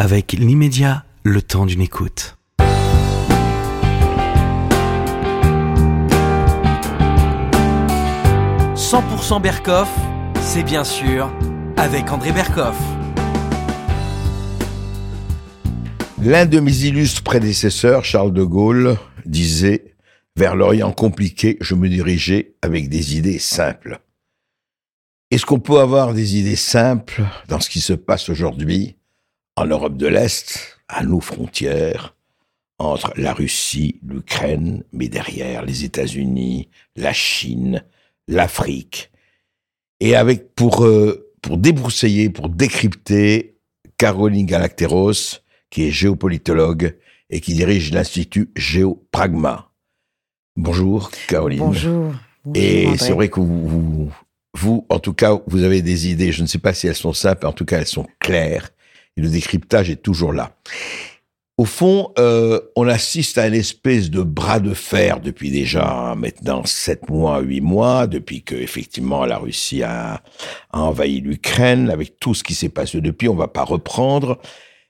avec l'immédiat, le temps d'une écoute. « 100% Berkoff, c'est bien sûr avec André Berkoff. L'un de mes illustres prédécesseurs, Charles de Gaulle, disait Vers l'Orient compliqué, je me dirigeais avec des idées simples. Est-ce qu'on peut avoir des idées simples dans ce qui se passe aujourd'hui? En Europe de l'Est, à nos frontières, entre la Russie, l'Ukraine, mais derrière les États-Unis, la Chine, l'Afrique, et avec pour euh, pour débroussailler, pour décrypter Caroline Galacteros, qui est géopolitologue et qui dirige l'Institut Géopragma. Bonjour Caroline. Bonjour. et c'est vrai que vous, vous, en tout cas, vous avez des idées, je ne sais pas si elles sont simples, en tout cas elles sont claires, le décryptage est toujours là. Au fond, euh, on assiste à une espèce de bras de fer depuis déjà maintenant sept mois, huit mois, depuis que effectivement la Russie a, a envahi l'Ukraine, avec tout ce qui s'est passé depuis. On va pas reprendre,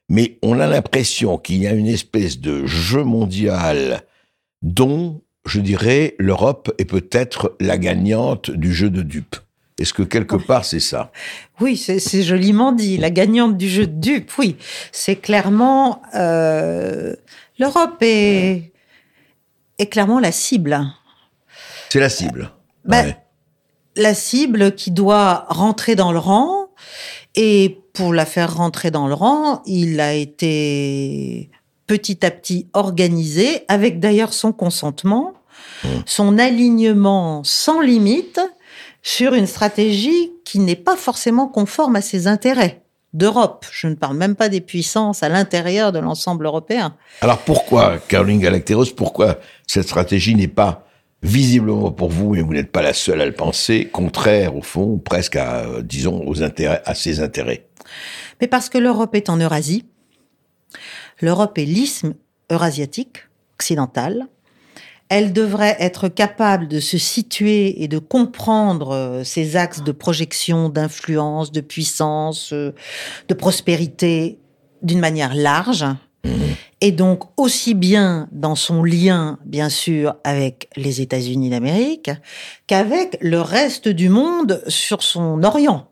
mais on a l'impression qu'il y a une espèce de jeu mondial dont, je dirais, l'Europe est peut-être la gagnante du jeu de dupes. Est-ce que quelque part c'est ça? Oui, c'est joliment dit. La gagnante du jeu de dupe, oui. C'est clairement euh, l'Europe est, est clairement la cible. C'est la cible. Ben, La cible qui doit rentrer dans le rang. Et pour la faire rentrer dans le rang, il a été petit à petit organisé, avec d'ailleurs son consentement, mmh. son alignement sans limite sur une stratégie qui n'est pas forcément conforme à ses intérêts d'Europe. Je ne parle même pas des puissances à l'intérieur de l'ensemble européen. Alors pourquoi, Caroline Galacteros, pourquoi cette stratégie n'est pas visiblement pour vous, et vous n'êtes pas la seule à le penser, contraire au fond, presque à, euh, disons, aux intérêts, à ses intérêts? Mais parce que l'Europe est en Eurasie, l'Europe est l'isthme eurasiatique occidental, elle devrait être capable de se situer et de comprendre euh, axes de projection, d'influence, de puissance, euh, de prospérité d'une manière large. Mmh. Et donc aussi bien dans son lien, bien sûr, avec les États-Unis d'Amérique, qu'avec le reste du monde sur son Orient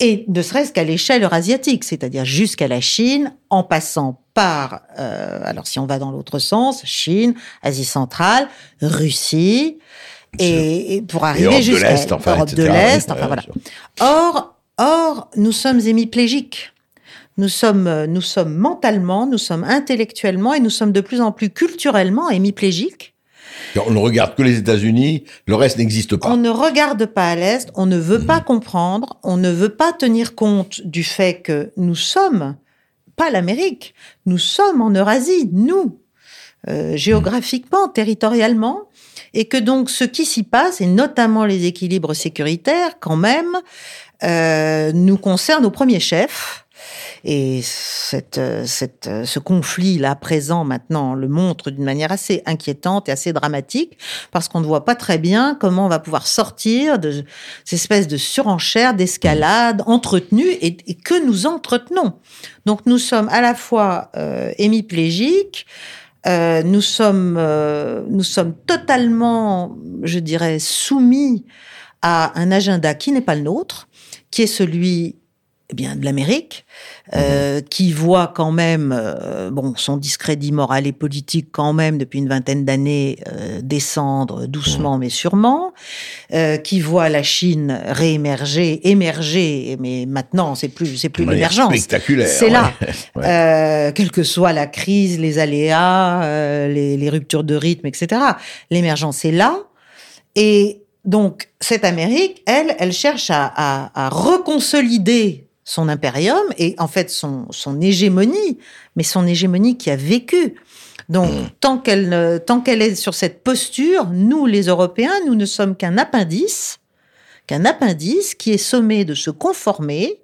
et ne serait-ce qu'à l'échelle eurasiatique, c'est-à-dire jusqu'à la Chine, en passant par, euh, alors si on va dans l'autre sens, Chine, Asie centrale, Russie, et, pour arriver jusqu'à l'Europe de l'Est, enfin voilà. Or, or, nous sommes hémiplégiques. Nous sommes, nous sommes mentalement, nous sommes intellectuellement et nous sommes de plus en plus culturellement hémiplégiques. On ne regarde que les États-Unis, le reste n'existe pas. On ne regarde pas à l'Est, on ne veut pas mhm. comprendre, on ne veut pas tenir compte du fait que nous sommes, pas l'Amérique, nous sommes en Eurasie, nous, euh, géographiquement, territorialement, et que donc ce qui s'y passe, et notamment les équilibres sécuritaires, quand même, euh, nous concerne au premier chef et cette, cette, ce conflit-là présent maintenant le montre d'une manière assez inquiétante et assez dramatique, parce qu'on ne voit pas très bien comment on va pouvoir sortir de ces espèces de surenchères, d'escalade entretenues et, que nous entretenons. Donc nous sommes à la fois euh, hémiplégiques, euh, nous sommes, euh, nous sommes totalement, je dirais, soumis à un agenda qui n'est pas le nôtre, qui est celui eh bien, de l'Amérique, euh, qui voit quand même euh, bon son discrédit moral et politique quand même depuis une vingtaine d'années euh, descendre doucement mais sûrement, euh, qui voit la Chine réémerger, émerger, mais maintenant c'est plus c'est plus l'émergence, spectaculaire, c'est là, euh, quelle que soit la crise, les aléas, euh, les, les ruptures de rythme, etc. L'émergence est là. Et donc, cette Amérique, elle, elle cherche à, à, à reconsolider son impérium et en fait son, son hégémonie, mais son hégémonie qui a vécu. Donc, mm. tant qu'elle tant qu'elle est sur cette posture, nous, les Européens, nous ne sommes qu'un appendice, qu'un appendice qui est sommé de se conformer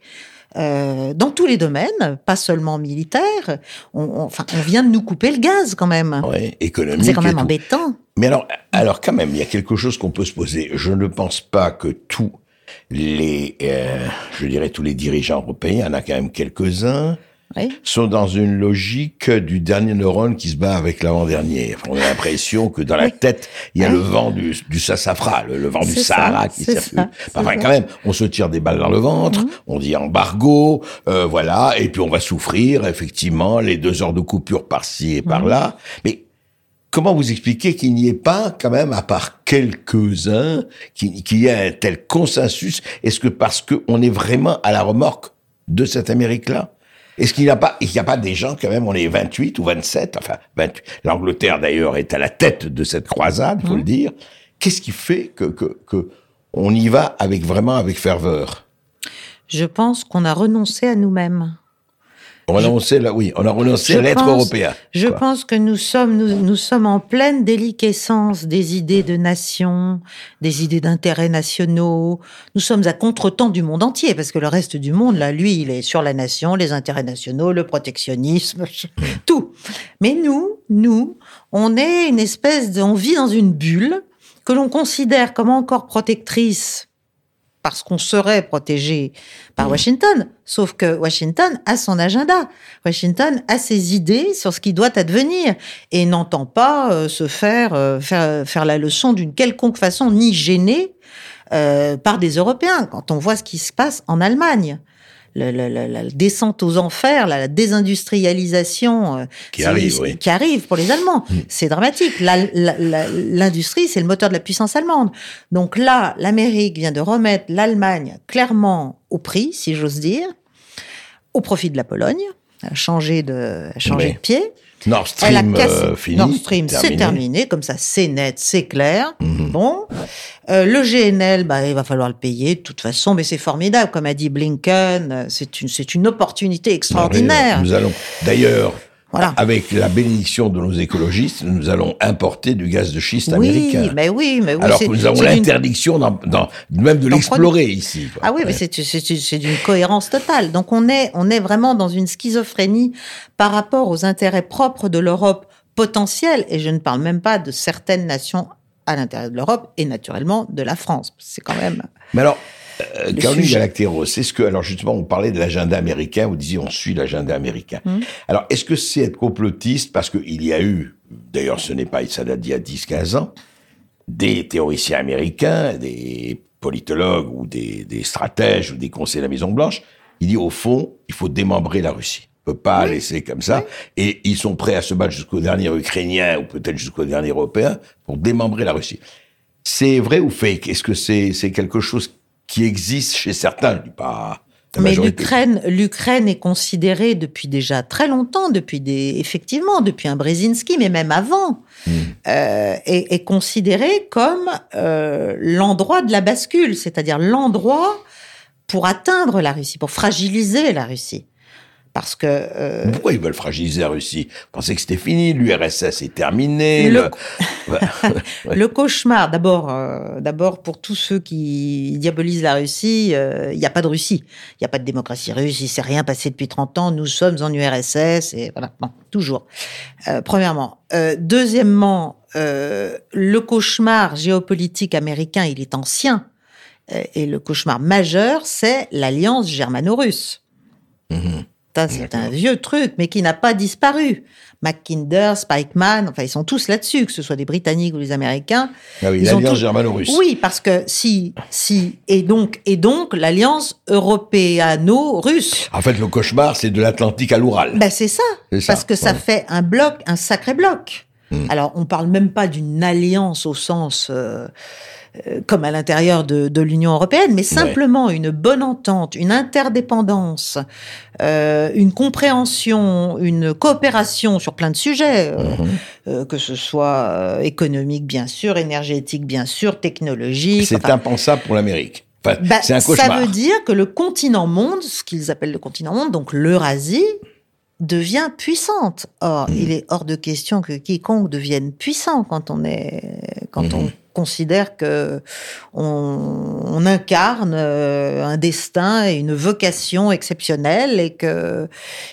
euh, dans tous les domaines, pas seulement militaire. On, enfin, on vient de nous couper le gaz quand même. Oui, économique. C'est quand même embêtant. Mais alors, alors quand même, il y a quelque chose qu'on peut se poser. Je ne pense pas que tout les, euh, je dirais tous les dirigeants européens, il y en a quand même quelques-uns, Oui. sont dans une logique du dernier neurone qui se bat avec l'avant-dernier. Enfin, on a l'impression que dans la Oui. tête, il y a Oui. le vent du, du sassafras, le, le vent du C'est ça, Sahara qui circule. enfin, ça. quand même, on se tire des balles dans le ventre, Mhm. on dit embargo, euh, voilà, et puis on va souffrir, effectivement, les deux heures de coupure par-ci et Mhm. par-là. Mais comment vous expliquez qu'il n'y ait pas, quand même, à part quelques-uns, qu'il y ait un tel consensus? Est-ce que parce qu'on est vraiment à la remorque de cette Amérique-là? Est-ce qu'il n'y a pas, il n'y a pas des gens, quand même, on est 28 ou 27, enfin, 28. L'Angleterre, d'ailleurs, est à la tête de cette croisade, faut le dire. Qu'est-ce qui fait que, que, que on y va avec vraiment avec ferveur? Je pense qu'on a renoncé à nous-mêmes. On a renoncé, là, oui, on a à l'être européen. Je quoi. pense que nous sommes, nous, nous sommes en pleine déliquescence des idées de nation, des idées d'intérêts nationaux. Nous sommes à contre-temps du monde entier, parce que le reste du monde, là, lui, il est sur la nation, les intérêts nationaux, le protectionnisme, tout. Mais nous, nous, on est une espèce de, on vit dans une bulle que l'on considère comme encore protectrice parce qu'on serait protégé par Washington. Sauf que Washington a son agenda. Washington a ses idées sur ce qui doit advenir et n'entend pas euh, se faire, euh, faire faire la leçon d'une quelconque façon ni gêner euh, par des Européens. Quand on voit ce qui se passe en Allemagne. Le- le- la descente aux enfers, la, la désindustrialisation euh, Qui arrive, oui. qui arrive pour les Allemands. C'est dramatique. La- la- la- L'industrie, c'est le moteur de la puissance allemande. Donc là, l'Amérique vient de remettre l'Allemagne clairement au prix, si j'ose dire, au profit de la Pologne. A changé de, a changé Oui. de pied. Nord Stream euh, fini. Nord Stream, c'est terminé. terminé. Comme ça, c'est net, c'est clair. Mhm. Bon. Euh, le GNL, bah, il va falloir le payer de toute façon, mais c'est formidable. Comme a dit Blinken, euh, c'est une, c'est une opportunité extraordinaire. Nous allons, d'ailleurs, Voilà. avec la bénédiction de nos écologistes, nous allons importer du gaz de schiste Oui, américain. mais oui, mais oui. Alors que nous avons l'interdiction même de l'explorer ici. quoi. Ah oui, mais c'est c'est- c'est d'une cohérence totale. Donc on est, on est vraiment dans une schizophrénie par rapport aux intérêts propres de l'Europe potentielle, et je ne parle même pas de certaines nations à l'intérieur de l'Europe, et naturellement de la France. C'est quand même... Mais alors, euh, Caroline. Galacteros, est-ce que, alors justement, on parlait de l'agenda américain, vous disiez on suit l'agenda américain. Mhm. Alors, est-ce que c'est être complotiste? Parce qu'il y a eu, d'ailleurs ce n'est pas, ça date d'il y a 10-15 ans, des théoriciens américains, des politologues ou des, des stratèges ou des conseillers de la Maison-Blanche, il dit au fond, il faut démembrer la Russie. On peut pas laisser comme ça. Et ils sont prêts à se battre jusqu'au dernier Ukrainien ou peut-être jusqu'au dernier Européen pour démembrer la Russie. C'est vrai ou fake? Est-ce que c'est c'est quelque chose qui existe chez certains Je dis pas. la Mais l'Ukraine, l'Ukraine est considérée depuis déjà très longtemps, depuis des, effectivement, depuis un Brzezinski, mais même avant, Hmm. euh, est, est considérée comme euh, l'endroit de la bascule, c'est-à-dire l'endroit pour atteindre la Russie, pour fragiliser la Russie. Parce que euh, Pourquoi ils veulent fragiliser la Russie? Vous pensez que c'était fini? L'URSS est terminé Le- cauchemar, d'abord, euh, d'abord pour tous ceux qui diabolisent la Russie, euh, il n'y a pas de Russie, il n'y a pas de démocratie russe, il s'est rien passé depuis 30 ans, nous sommes en URSS et voilà, bon, toujours. Premièrement, deuxièmement, le cauchemar géopolitique américain, il est ancien et le cauchemar majeur, c'est l'alliance germano-russe. Mhm. Ça, c'est un vieux truc, mais qui n'a pas disparu. Mackinder, Spikeman, enfin, ils sont tous là-dessus, que ce soit des Britanniques ou des Américains. Ah oui, l'alliance germano-russe. Oui, parce que si, si, et donc, et donc, l'alliance européano-russe. En fait, le cauchemar, c'est de l'Atlantique à l'Oural. Ben, c'est ça. Parce que ça fait un bloc, un sacré bloc. Mm. Alors, on parle même pas d'une alliance au sens euh, comme à l'intérieur de, de l'Union européenne, mais simplement une bonne entente, une interdépendance, euh, une compréhension, une coopération sur plein de sujets, euh, Mhm. euh, que ce soit euh, économique bien sûr, énergétique bien sûr, technologique. C'est enfin, impensable pour l'Amérique. Enfin, bah, c'est un cauchemar. Ça veut dire que le continent monde, ce qu'ils appellent le continent monde, donc l'Eurasie, devient puissante. Or, Mm. il est hors de question que quiconque devienne puissant quand on est quand on considère que on, on incarne euh, un destin et une vocation exceptionnelle et que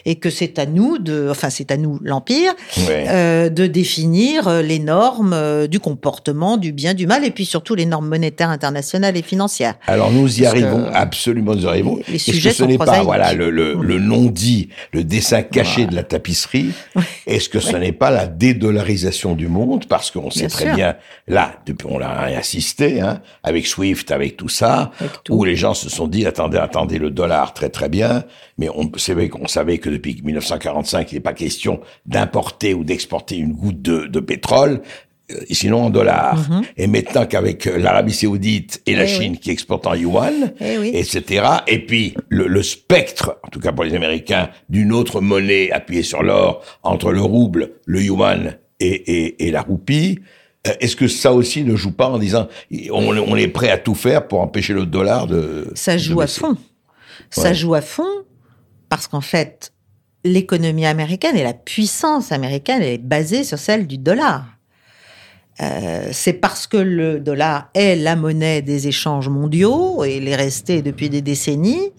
et que c'est à nous de, enfin c'est à nous l'empire Ouais. euh, de définir euh, les normes du comportement, du bien, du mal, et puis surtout les normes monétaires internationales et financières. Alors nous y arrivons, absolument nous y arrivons. les Est-ce sujets que ce n'est pas voilà le, le, le non-dit, le dessin caché de la tapisserie Est-ce que ce n'est pas la dédollarisation du monde? Parce qu'on sait très sûr. bien, là, depuis on l'a assisté, hein, avec Swift, avec tout ça, Avec tout. où les gens se sont dit attendez, attendez, le dollar très très bien, mais on savait qu'on savait que depuis 1945, il n'est pas question d'importer ou d'exporter une goutte de, de pétrole. euh, Sinon en dollars. Et maintenant qu'avec euh, l'Arabie Saoudite et la. Eh oui. Chine qui exportent en yuan, Eh oui. etc. Et puis le, le spectre, en tout cas pour les Américains, d'une autre monnaie appuyée sur l'or entre le rouble, le yuan et, et, et la roupie. Euh, Est-ce que ça aussi ne joue pas en disant on, on est prêt à tout faire pour empêcher le dollar de Ça de joue à fond. Ça Ouais. joue à fond parce qu'en fait, l'économie américaine et la puissance américaine elle est basée sur celle du dollar. Euh, c'est parce que le dollar est la monnaie des échanges mondiaux et il est resté depuis des décennies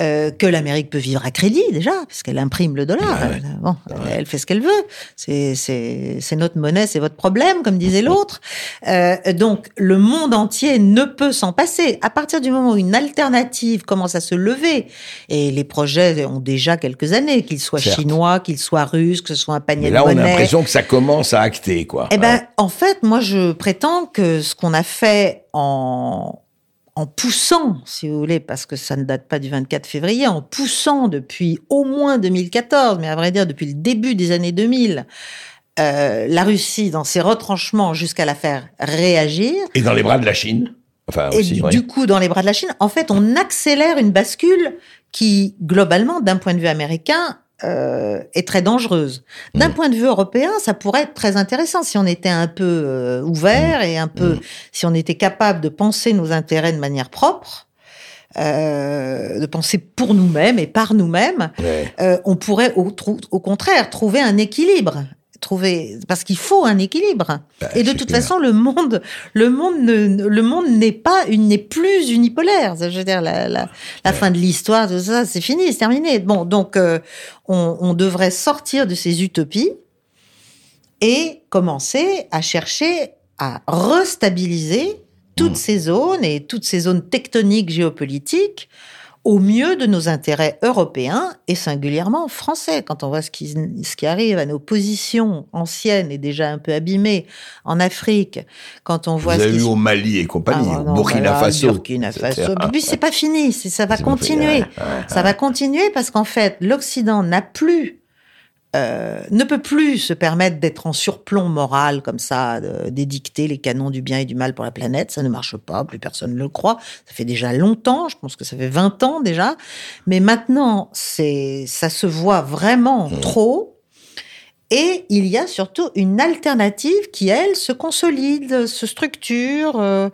euh, que l'Amérique peut vivre à crédit déjà, puisqu'elle imprime le dollar. Ouais. Elle- Bon, elle fait ce qu'elle veut. C'est notre monnaie, c'est votre problème, comme disait l'autre. Euh, donc le monde entier ne peut s'en passer. À partir du moment où une alternative commence à se lever, et les projets ont déjà quelques années, qu'ils soient Certes. chinois, qu'ils soient russes, que ce soit un panier Mais de là, on a monnaie. l'impression que ça commence à acter, quoi. Eh ben, en fait, moi, je prétends que ce qu'on a fait en, en poussant, si vous voulez, parce que ça ne date pas du 24 février, en poussant depuis au moins 2014, mais à vrai dire depuis le début des années 2000, euh, la Russie dans ses retranchements jusqu'à la faire réagir, Et dans les bras de la Chine. Enfin, et aussi, ouais. du coup dans les bras de la Chine, en fait, on accélère une bascule qui, globalement, d'un point de vue américain, euh, est très dangereuse. D'un Mm. point de vue européen, ça pourrait être très intéressant si on était un peu euh, ouvert et un peu, Mm. si on était capable de penser nos intérêts de manière propre, euh, de penser pour nous-mêmes et par nous-mêmes. Ouais. On pourrait au contraire trouver un équilibre. Trouver, parce qu'il faut un équilibre. Bah, Et de toute clair. façon, le monde, le monde, ne, le monde n'est pas, une, n'est plus unipolaire. Je veux dire, la, la, la fin de l'histoire, tout ça, c'est fini, c'est terminé. Bon, donc, euh, on, on devrait sortir de ces utopies et commencer à chercher à restabiliser toutes Mm. ces zones et toutes ces zones tectoniques géopolitiques au mieux de nos intérêts européens et singulièrement français. Quand on voit ce qui, ce qui arrive à nos positions anciennes et déjà un peu abîmées en Afrique, quand on Vous voit ce avez se- au Mali et compagnie, Ah, non, Burkina bah là, Faso. Burkina Faso. etc. Puis c'est pas fini, c'est- ça va continuer. ouais, Ça va continuer parce qu'en fait, l'Occident n'a plus, euh, ne peut plus se permettre d'être en surplomb moral comme ça, d'édicter les canons du bien et du mal pour la planète. Ça ne marche pas, plus personne ne le croit. Ça fait déjà longtemps, je pense que ça fait 20 ans déjà. Mais maintenant, c'est, ça se voit vraiment Mmh. trop. Et il y a surtout une alternative qui, elle, se consolide, se structure. euh,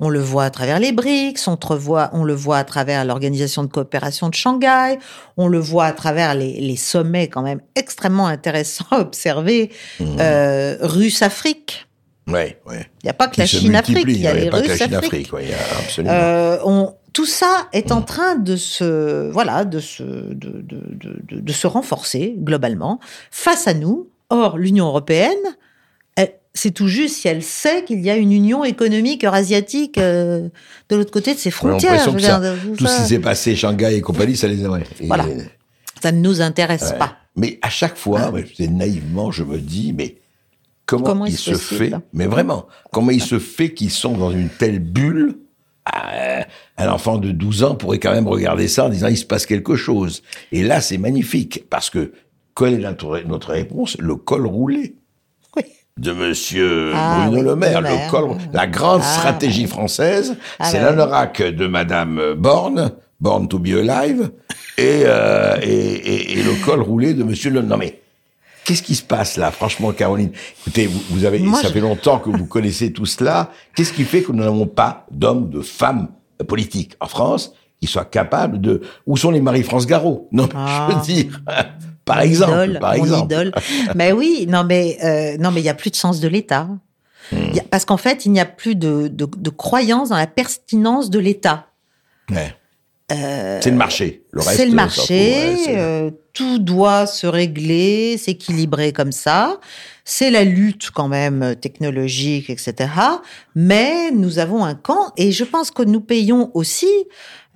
on le voit à travers les BRICS, on, entrevoit- on le voit à travers l'Organisation de coopération de Shanghai, on le voit à travers les, les sommets quand même extrêmement intéressants à observer, Mmh. euh, Russe-Afrique. Ouais, ouais. Il n'y a pas que la Chine-Afrique, multiplient, il y a les pas que la Russes-Afrique. Ouais, a absolument. Euh, on, tout ça est en train de se, voilà, de se, de, de, de, de- de se renforcer globalement face à nous. Or, l'Union européenne, c'est tout juste si elle sait qu'il y a une union économique eurasiatique euh, de l'autre côté de ses frontières. que ça- tout Tout ce qui s'est passé, Shanghai et compagnie, ça les. Et- ça ne nous intéresse Ouais. pas. Mais à chaque fois, ouais, c'est naïvement, je me dis, mais comment, Comment il se fait, mais vraiment, comment il se fait qu'ils sont dans une telle bulle Un enfant de 12 ans pourrait quand même regarder ça en disant il se passe quelque chose. Et là, c'est magnifique parce que quelle est notre, notre réponse? Le col roulé Oui. de Monsieur Ah, Bruno Le Maire. Le Maire. col, la grande Ah, stratégie française, Ah, c'est l'anorak de Madame Borne, Born to be alive, et, euh, et, et, et le col roulé de Monsieur Le. Non mais Qu'est-ce qui se passe là, franchement, Caroline? Écoutez, vous, vous avez, Moi, ça je- fait longtemps que vous connaissez tout cela. Qu'est-ce qui fait que nous n'avons pas d'hommes, de femmes euh, politiques en France qui soient capables de Où sont les Marie-France Garot? Non, Ah. je veux dire, par exemple, idole, par mon exemple. idole. mais oui, non mais euh, non mais il y a plus de sens de l'État. A- parce qu'en fait, il n'y a plus de, de, de croyance dans la pertinence de l'État. Ouais. c'est le marché. Le reste, C'est le marché, ouais, euh, tout doit se régler, s'équilibrer comme ça. C'est la lutte quand même technologique, etc. Mais nous avons un camp et je pense que nous payons aussi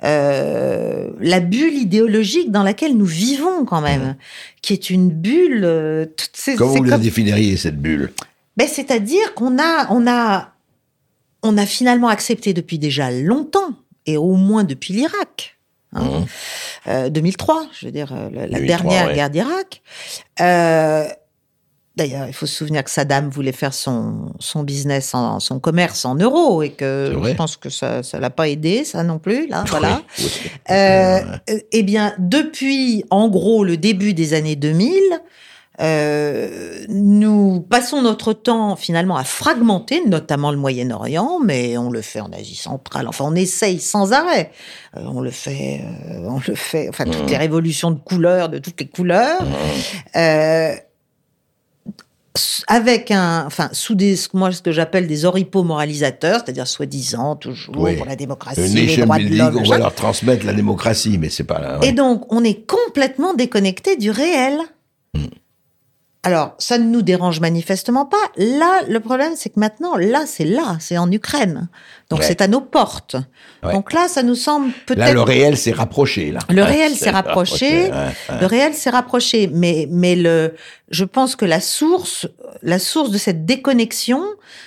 euh, la bulle idéologique dans laquelle nous vivons quand même, qui est une bulle. euh, toutes ces- Comment vous la comme- définiriez, cette bulle? Ben, c'est-à-dire qu'on a, on a, on a finalement accepté depuis déjà longtemps, et au moins depuis l'Irak, hein, Mhm. Euh, 2003, je veux dire, euh, la, la 2003, dernière ouais. guerre d'Irak. Euh, D'ailleurs, il faut se souvenir que Saddam voulait faire son, son business, en, son commerce en euros, et que je pense que ça ça l'a pas aidé, ça non plus, là, voilà. Oui. Euh, euh, eh bien, depuis, en gros, le début des années 2000, euh, nous passons notre temps finalement à fragmenter, notamment le Moyen-Orient, mais on le fait en Asie centrale. Enfin, on essaye sans arrêt. Euh, on le fait, euh, on le fait. Enfin, toutes Mhm. les révolutions de couleurs, de toutes les couleurs. S- avec un, enfin, sous des, moi, ce que j'appelle des oripeaux moralisateurs, c'est-à-dire soi-disant toujours Oui. pour la démocratie, Le les droits de l'homme. on va leur transmettre la démocratie, mais c'est pas là. ouais. Et donc, on est complètement déconnecté du réel. Hmm. Alors, ça ne nous dérange manifestement pas. Là, le problème, c'est que maintenant, là, c'est là, c'est en Ukraine. Donc, Ouais. c'est à nos portes. Ouais. Donc là, ça nous semble Là, peut-être... le réel s'est rapproché, là. Le réel s'est rapproché. ouais. Le réel s'est rapproché, mais mais le, je pense que la source, la source de cette déconnexion,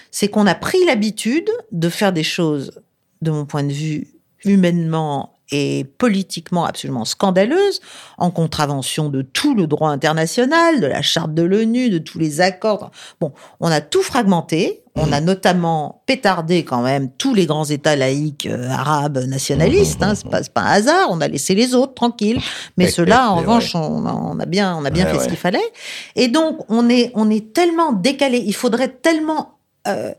c'est qu'on a pris l'habitude de faire des choses, de mon point de vue, humainement et politiquement absolument scandaleuses, en contravention de tout le droit international, de la charte de l'ONU, de tous les accords. Bon, on a tout fragmenté. On a notamment pétardé quand même tous les grands États laïcs euh, arabes nationalistes. Hein, c'est pas, pas un hasard. On a laissé les autres tranquilles. Mais ceux-là, en revanche, on, a- on a bien, on a bien fait ouais. ce qu'il fallait. Et donc, on est, on est tellement décalé. Il faudrait tellement, euh,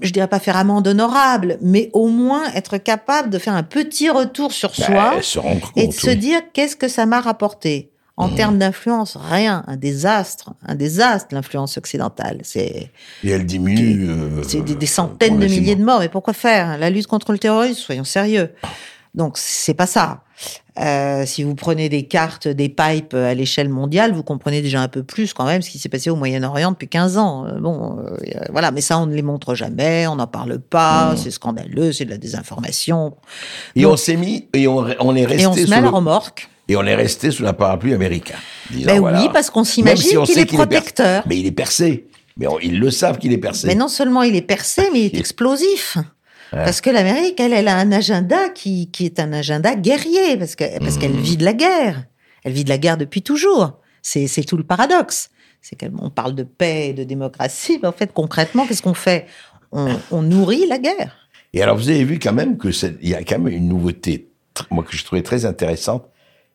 je dirais pas faire amende honorable, mais au moins être capable de faire un petit retour sur Bah, soi se rendre compte, et de se dire qu'est-ce que ça m'a rapporté. En Mmh. termes d'influence, rien, un désastre, un désastre, l'influence occidentale. C'est Et elle diminue. euh, c'est des, des centaines de milliers de morts. Mais pourquoi faire? La lutte contre le terrorisme, soyons sérieux. Donc, c'est pas ça. Euh, si vous prenez des cartes, des pipes à l'échelle mondiale, vous comprenez déjà un peu plus quand même ce qui s'est passé au Moyen-Orient depuis 15 ans. Euh, Bon, euh, voilà, mais ça, on ne les montre jamais, on n'en parle pas, c'est scandaleux, c'est de la désinformation. Et Donc- on s'est mis, et on, on est resté Et on se sous met à la remorque. et on est resté sous la parapluie américain. disant, Ben voilà. oui, parce qu'on s'imagine si qu'il est protecteur. Mais il est percé. Mais on- ils le savent qu'il est percé. Mais non seulement il est percé, mais il est explosif. Parce que l'Amérique, elle, elle a un agenda qui, qui est un agenda guerrier, parce que parce qu'elle Mmh. vit de la guerre. Elle vit de la guerre depuis toujours. C'est c'est tout le paradoxe. C'est qu'on parle de paix et de démocratie, mais en fait, concrètement, qu'est-ce qu'on fait? On, on nourrit la guerre. Et alors, vous avez vu quand même que c'est- il y a quand même une nouveauté, moi, que je trouvais très intéressante,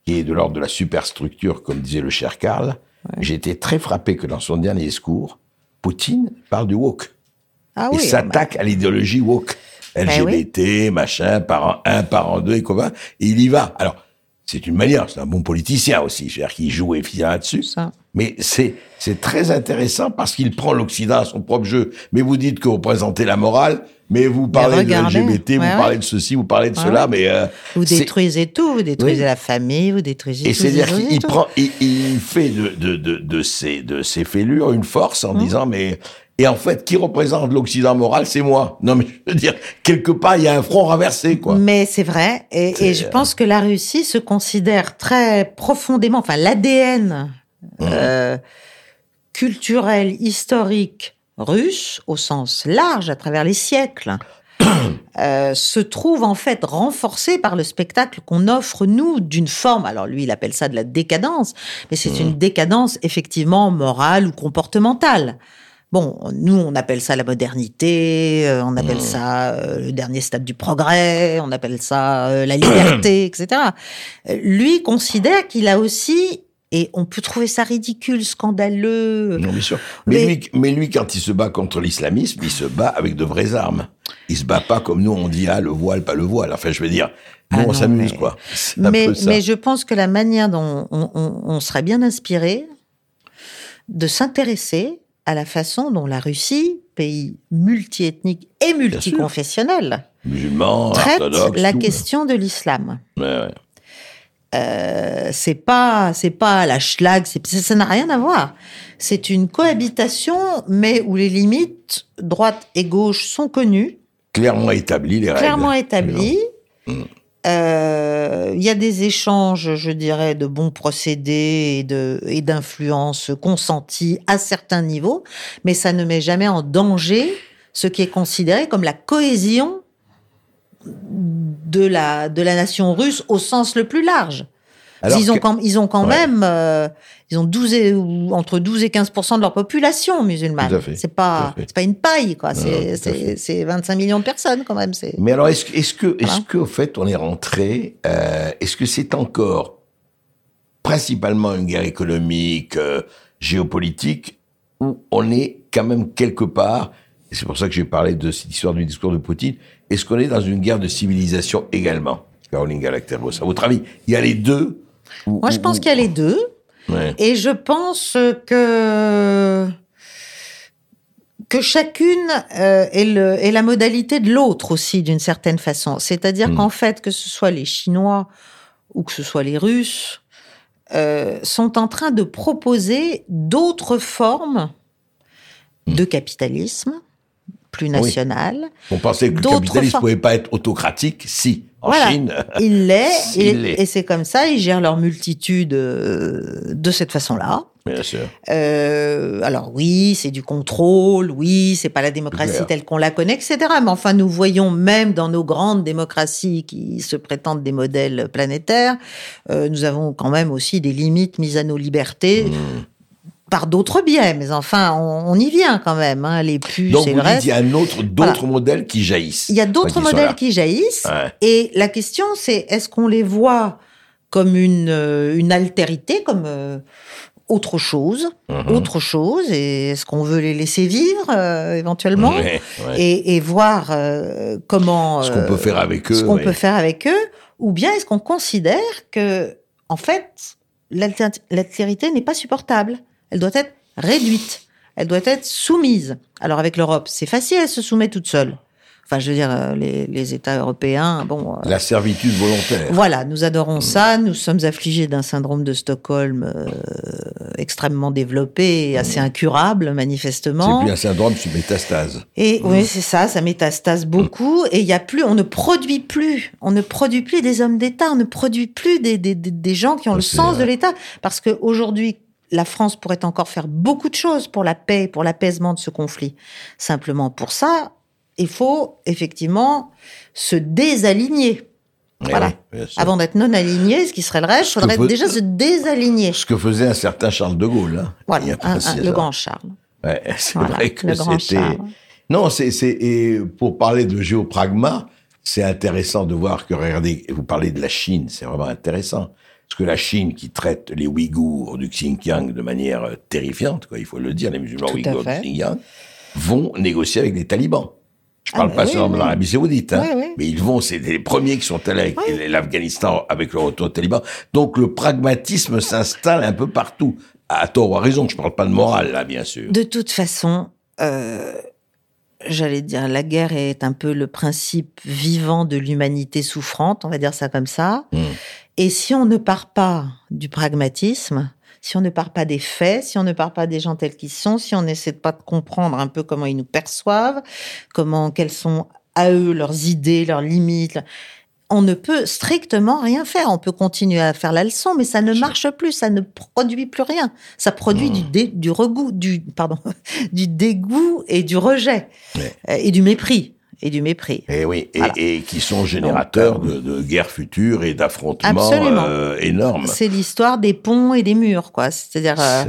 qui est de l'ordre de la superstructure, comme disait le cher Karl. J'ai été très frappé que dans son dernier discours, Poutine parle du woke. Ah et oui, s'attaque à l'idéologie woke. LGBT, machin, parent 1, parent 2 et quoi. Et il y va. Alors, c'est une manière, c'est un bon politicien aussi, c'est-à-dire qu'il joue et finit là-dessus. Mais c'est, c'est très intéressant parce qu'il prend l'Occident à son propre jeu. Mais vous dites que vous représentez la morale, mais vous parlez de regardez. LGBT, vous parlez ouais. de ceci, vous parlez de Ouais, cela, mais... euh, Vous détruisez tout, vous détruisez Oui. la famille, vous détruisez et c'est-à-dire qu'il prend, il, il fait de, de, de, de, ses, de ses fêlures une force Mmh. en disant, mais, et en fait, qui représente l'Occident moral, c'est moi. Non, mais je veux dire, quelque part, il y a un front renversé, quoi. Mais c'est vrai, et, je pense que la Russie se considère très profondément, enfin l'ADN euh, culturel, historique russe, au sens large, à travers les siècles, euh, se trouve en fait renforcé par le spectacle qu'on offre nous d'une forme. Alors lui, il appelle ça de la décadence, mais c'est une décadence effectivement morale ou comportementale. Bon, nous, on appelle ça la modernité, euh, on appelle ça euh, le dernier stade du progrès, on appelle ça euh, la liberté, etc. Lui considère qu'il a aussi, et on peut trouver ça ridicule, scandaleux, Non, bien sûr. Mais, Mais- lui, mais lui, quand il se bat contre l'islamisme, il se bat avec de vraies armes. Il se bat pas comme nous, on dit, ah, le voile, pas le voile. Enfin, je veux dire, nous, Ah on s'amuse, mais- quoi. Mais je pense que la manière dont on, on- on serait bien inspiré de s'intéresser à la façon dont la Russie, pays multiethnique et multiconfessionnel, traite la tout. question de l'islam. Ouais, ouais. Euh, c'est pas c'est pas la schlag, ça n'a rien à voir. C'est une cohabitation, mais où les limites droite et gauche sont connues, Clairement établi, les règles. clairement établies. Mm. Euh, Il y a des échanges, je dirais, de bons procédés et de et d'influences consenties à certains niveaux, mais ça ne met jamais en danger ce qui est considéré comme la cohésion de la de la nation russe au sens le plus large. Alors ils ont que- quand, ils ont quand Ouais. même euh, ils ont 12 et, entre 12 et 15 de leur population musulmane. C'est pas c'est pas une paille quoi, c'est tout à c'est fait. c'est 25 millions de personnes quand même, Mais alors, est-ce que, est-ce que, est-ce que, au fait, on est rentré, euh, est-ce que c'est encore principalement une guerre économique, euh, géopolitique, ou on est quand même quelque part, et c'est pour ça que j'ai parlé de cette histoire du discours de Poutine, est-ce qu'on est dans une guerre de civilisation également, Caroline Galacteros À votre avis, il y a les deux ou- Moi je pense ou- qu'il y a les deux Ouais. et je pense que que chacune euh, est, le, est la modalité de l'autre aussi d'une certaine façon. C'est-à-dire Mm. qu'en fait, que ce soit les Chinois ou que ce soit les Russes, euh, sont en train de proposer d'autres formes de capitalisme plus. Oui. national. On pensait que le capitalisme formes. pouvait pas être autocratique, si. En Voilà. Chine, Il l'est, et, c'est comme ça, ils gèrent leur multitude euh, de cette façon-là. bien sûr. Euh, alors oui, c'est du contrôle, oui, c'est pas la démocratie telle qu'on la connaît, etc. Mais enfin, nous voyons même dans nos grandes démocraties qui se prétendent des modèles planétaires, euh, nous avons quand même aussi des limites mises à nos libertés Mmh. Par d'autres biais. Mais enfin, on, on y vient quand même. Hein, les puces Donc et vous le dites reste. il y a un autre, d'autres modèles qui jaillissent. Il y a d'autres Enfin, modèles qui jaillissent. Ouais. Et la question, c'est est-ce qu'on les voit comme une, euh, une altérité, comme euh, autre chose, Mhm. autre chose, et est-ce qu'on veut les laisser vivre euh, éventuellement Ouais, ouais. et, et voir euh, comment Ce qu'on euh, peut faire avec eux. ce qu'on peut faire avec eux, ou bien est-ce qu'on considère que en fait l'altérité n'est pas supportable, elle doit être réduite, elle doit être soumise. Alors avec l'Europe, c'est facile, elle se soumet toute seule. Enfin, je veux dire, euh, les, les États européens, bon. euh, La servitude volontaire. voilà, nous adorons ça. Nous sommes affligés d'un syndrome de Stockholm euh, extrêmement développé et assez incurable, Mm. C'est manifestement. plus un syndrome, c'est une métastase. Et oui, c'est ça, ça métastase beaucoup. Et il y a plus, on ne produit plus, on ne produit plus des hommes d'État, on ne produit plus des, des, des- des gens qui ont le sens vrai. de l'État. Parce qu'aujourd'hui, la France pourrait encore faire beaucoup de choses pour la paix, pour l'apaisement de ce conflit. Simplement pour ça, il faut effectivement se désaligner. Eh Voilà. oui. Avant d'être non aligné, ce qui serait le reste, il faudrait déjà se désaligner. Ce que faisait un certain Charles de Gaulle. hein, Voilà, un- un- le grand Charles. Ouais, c'est Voilà, vrai que c'était. Non, c'est c'est et pour parler de géopragma, c'est intéressant de voir que regardez, vous parlez de la Chine, c'est vraiment intéressant parce que la Chine qui traite les Ouïghours du Xinjiang de manière euh, terrifiante, quoi, il faut le dire, les musulmans Tout Ouïghours du. Xinjiang vont négocier avec les talibans. Je Ah parle bah pas oui, seulement de oui. l'Arabie Saoudite, hein, Oui, oui. mais ils vont, c'est les premiers qui sont allés avec l'Afghanistan avec le retour des talibans. Donc le pragmatisme s'installe un peu partout. À tort ou à raison, je parle pas de morale là, bien sûr. De toute façon, euh, j'allais dire, la guerre est un peu le principe vivant de l'humanité souffrante, on va dire ça comme ça. Mm. Et si on ne part pas du pragmatisme, si on ne part pas des faits, si on ne part pas des gens tels qu'ils sont, si on n'essaie pas de comprendre un peu comment ils nous perçoivent, comment, quelles sont à eux leurs idées, leurs limites, on ne peut strictement rien faire. On peut continuer à faire la leçon, mais ça ne marche plus, ça ne produit plus rien. Ça produit du, dé- du pardon, du dégoût et du rejet. Euh, et du mépris et du mépris. Et oui, et, Voilà. et qui sont générateurs de, de guerres futures et d'affrontements euh, énormes. C'est l'histoire des ponts et des murs, quoi. C'est-à-dire, euh,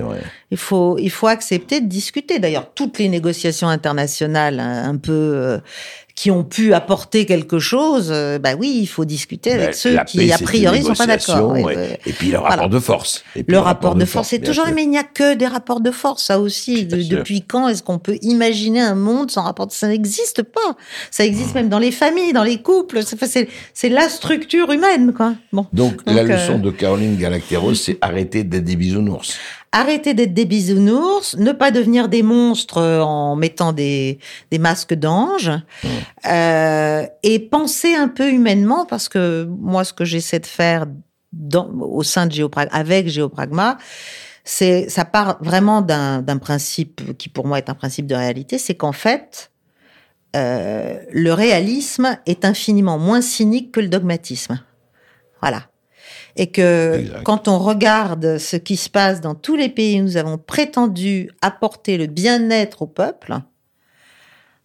il faut, il faut accepter de discuter. D'ailleurs, toutes les négociations internationales, hein, un peu, euh, qui ont pu apporter quelque chose, bah oui, il faut discuter avec La- ceux la qui, paix, a priori, une sont pas d'accord. et, puis le rapport Voilà. de force. Et puis Le rapport de force, c'est toujours, mais il n'y a que des rapports de force, ça aussi. De- depuis quand est-ce qu'on peut imaginer un monde sans rapport de Ça n'existe pas. Ça existe Mmh. même dans les familles, dans les couples. C'est- la structure humaine, quoi. Bon. Donc, Donc, la euh, leçon de Caroline Galacteros, c'est arrêter d'être des bisounours. Arrêter d'être des bisounours, ne pas devenir des monstres en mettant des, des masques d'anges, euh, et penser un peu humainement, parce que moi, ce que j'essaie de faire dans, au sein de Géopragma, avec Géopragma, c'est, ça part vraiment d'un, d'un principe qui pour moi est un principe de réalité, c'est qu'en fait, euh, le réalisme est infiniment moins cynique que le dogmatisme. Voilà. Et que Exact. quand on regarde ce qui se passe dans tous les pays où nous avons prétendu apporter le bien-être au peuple,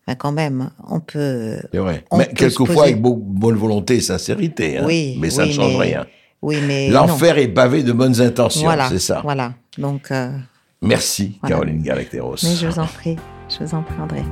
ben quand même, on peut. C'est vrai. On Mais peut se quelquefois poser- avec beaucoup- bonne volonté et sincérité. hein. Oui, mais ça oui, ne change mais- rien. Oui, mais. non. L'enfer est pavé de bonnes intentions, Voilà. c'est ça. Voilà. Donc, euh, Merci, Voilà. Caroline Galacteros. mais je vous en prie. Je vous en prie, André.